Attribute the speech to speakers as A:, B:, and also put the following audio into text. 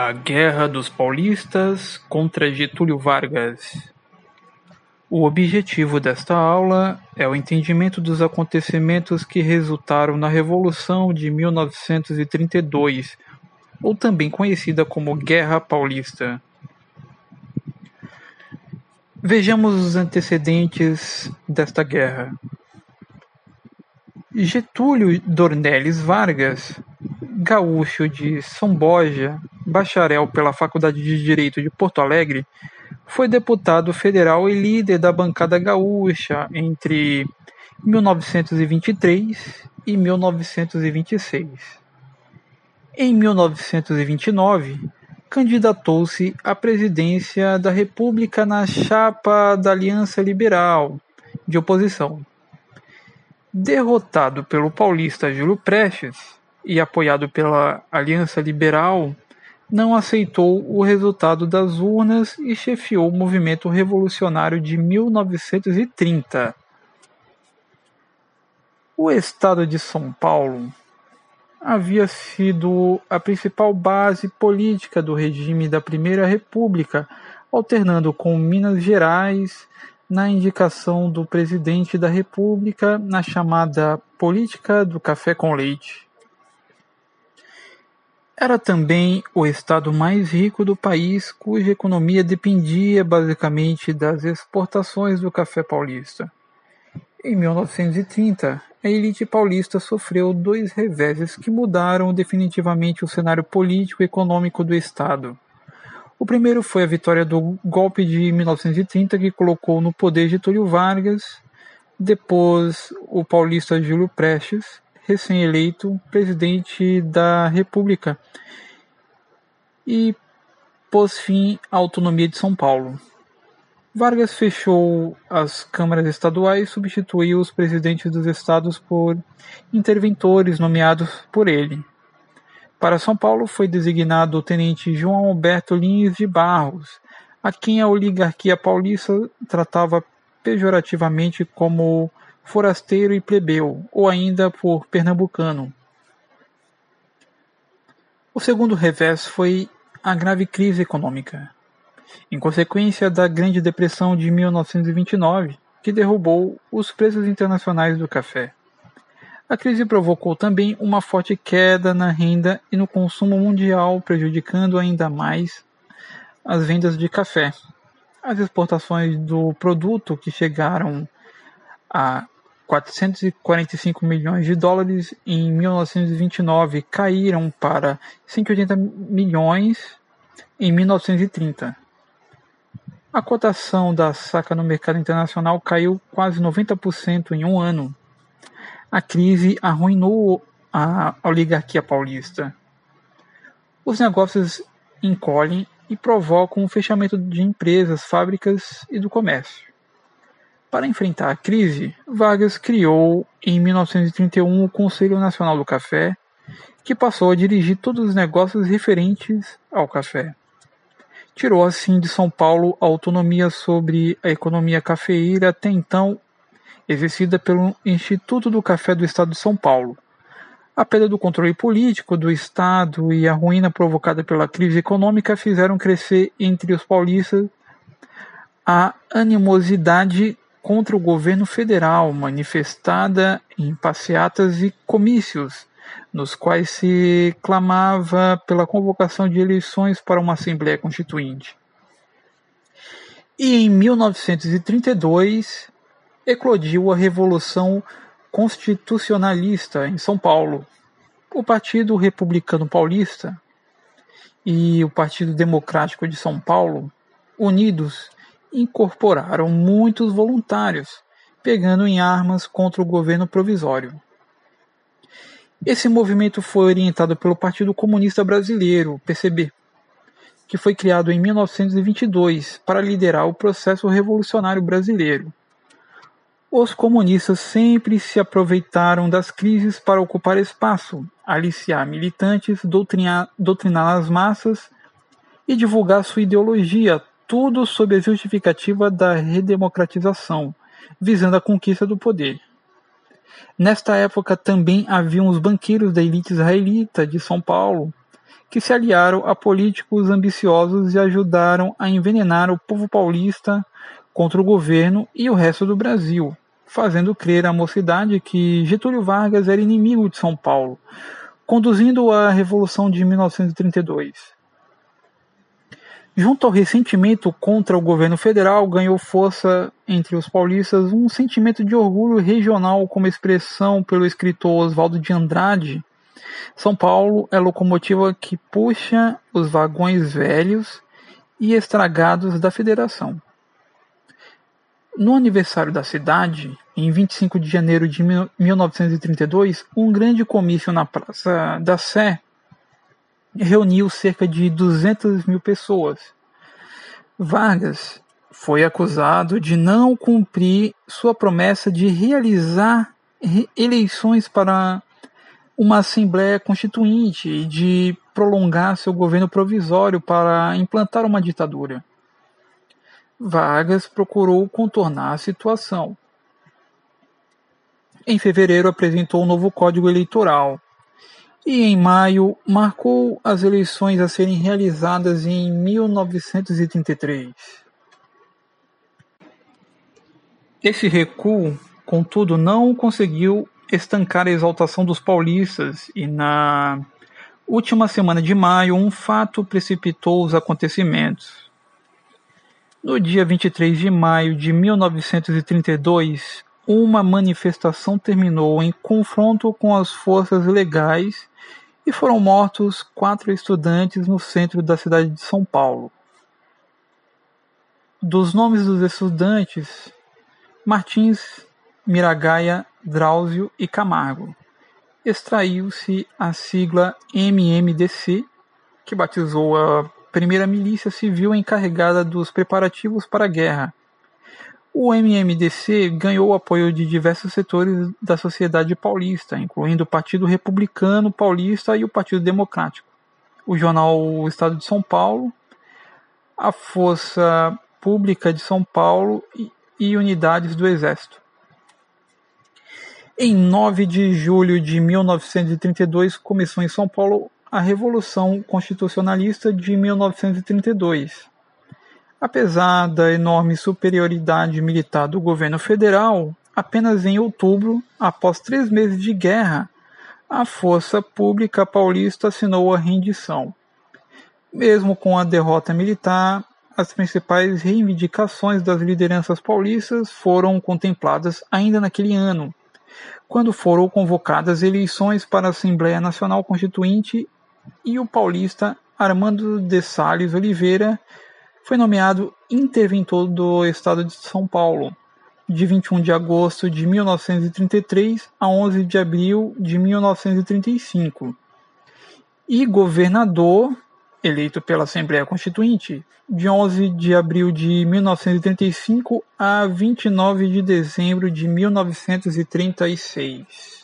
A: A Guerra dos Paulistas contra Getúlio Vargas O objetivo desta aula é o entendimento dos acontecimentos que resultaram na Revolução de mil novecentos e trinta e dois, ou também conhecida como Guerra Paulista. Vejamos os antecedentes desta guerra. Getúlio Dornelles Vargas, gaúcho de São Borja, bacharel pela Faculdade de Direito de Porto Alegre, foi deputado federal e líder da bancada gaúcha entre 1923 e 1926. Em 1929, candidatou-se à presidência da República na chapa da Aliança Liberal, de oposição. Derrotado pelo paulista Júlio Prestes e apoiado pela Aliança Liberal, não aceitou o resultado das urnas e chefiou o movimento revolucionário de 1930. O estado de São Paulo havia sido a principal base política do regime da Primeira República, alternando com Minas Gerais na indicação do presidente da República na chamada política do café com leite. Era também o estado mais rico do país, cuja economia dependia basicamente das exportações do café paulista. Em 1930, a elite paulista sofreu dois reveses que mudaram definitivamente o cenário político e econômico do estado. O primeiro foi a vitória do golpe de 1930 que colocou no poder Getúlio Vargas, depois o paulista Júlio Prestes recém-eleito presidente da República e pôs fim à autonomia de São Paulo. Vargas fechou as câmaras estaduais e substituiu os presidentes dos estados por interventores nomeados por ele. Para São Paulo foi designado o tenente João Alberto Lins de Barros, a quem a oligarquia paulista tratava pejorativamente como forasteiro e plebeu, ou ainda por pernambucano. O segundo revés foi a grave crise econômica, em consequência da Grande Depressão de 1929, que derrubou os preços internacionais do café. A crise provocou também uma forte queda na renda e no consumo mundial, prejudicando ainda mais as vendas de café. As exportações do produto, que chegaram a 445 milhões de dólares em 1929 caíram para 180 milhões em 1930. A cotação da saca no mercado internacional caiu quase 90% em um ano. A crise arruinou a oligarquia paulista. Os negócios encolhem e provocam o fechamento de empresas, fábricas e do comércio. Para enfrentar a crise, Vargas criou em 1931 o Conselho Nacional do Café, que passou a dirigir todos os negócios referentes ao café. Tirou assim de São Paulo a autonomia sobre a economia cafeeira até então exercida pelo Instituto do Café do Estado de São Paulo. A perda do controle político do Estado e a ruína provocada pela crise econômica fizeram crescer entre os paulistas a animosidade contra o governo federal, manifestada em passeatas e comícios, nos quais se clamava pela convocação de eleições para uma Assembleia Constituinte. E em 1932 eclodiu a Revolução Constitucionalista em São Paulo. O Partido Republicano Paulista e o Partido Democrático de São Paulo, unidos, incorporaram muitos voluntários, pegando em armas contra o governo provisório. Esse movimento foi orientado pelo Partido Comunista Brasileiro, PCB, que foi criado em 1922 para liderar o processo revolucionário brasileiro. Os comunistas sempre se aproveitaram das crises para ocupar espaço, aliciar militantes, doutrinar, doutrinar as massas e divulgar sua ideologia, tudo sob a justificativa da redemocratização, visando a conquista do poder. Nesta época também haviam os banqueiros da elite israelita de São Paulo, que se aliaram a políticos ambiciosos e ajudaram a envenenar o povo paulista contra o governo e o resto do Brasil, fazendo crer à mocidade que Getúlio Vargas era inimigo de São Paulo, conduzindo à Revolução de 1932. Junto ao ressentimento contra o governo federal, ganhou força entre os paulistas um sentimento de orgulho regional, como expressão pelo escritor Oswaldo de Andrade. São Paulo é a locomotiva que puxa os vagões velhos e estragados da federação. No aniversário da cidade, em 25 de janeiro de 1932, um grande comício na Praça da Sé reuniu cerca de 200 mil pessoas. Vargas foi acusado de não cumprir sua promessa de realizar eleições para uma Assembleia Constituinte e de prolongar seu governo provisório para implantar uma ditadura. Vargas procurou contornar a situação. Em fevereiro apresentou um novo Código Eleitoral, e em maio marcou as eleições a serem realizadas em 1933. Esse recuo, contudo, não conseguiu estancar a exaltação dos paulistas e na última semana de maio um fato precipitou os acontecimentos. No dia 23 de maio de 1932, uma manifestação terminou em confronto com as forças legais e foram mortos quatro estudantes no centro da cidade de São Paulo. Dos nomes dos estudantes, Martins, Miragaia, Drauzio e Camargo. Extraiu-se a sigla MMDC, que batizou a primeira milícia civil encarregada dos preparativos para a guerra, o MMDC ganhou o apoio de diversos setores da sociedade paulista, incluindo o Partido Republicano Paulista e o Partido Democrático, o jornal Estado de São Paulo, a Força Pública de São Paulo e unidades do Exército. Em 9 de julho de 1932 começou em São Paulo a Revolução Constitucionalista de 1932 Apesar da enorme superioridade militar do governo federal, apenas em outubro, após três meses de guerra, a Força Pública Paulista assinou a rendição. Mesmo com a derrota militar, as principais reivindicações das lideranças paulistas foram contempladas ainda naquele ano, quando foram convocadas eleições para a Assembleia Nacional Constituinte e o paulista Armando de Salles Oliveira foi nomeado interventor do Estado de São Paulo, de 21 de agosto de 1933 a 11 de abril de 1935, e governador, eleito pela Assembleia Constituinte, de 11 de abril de 1935 a 29 de dezembro de 1936.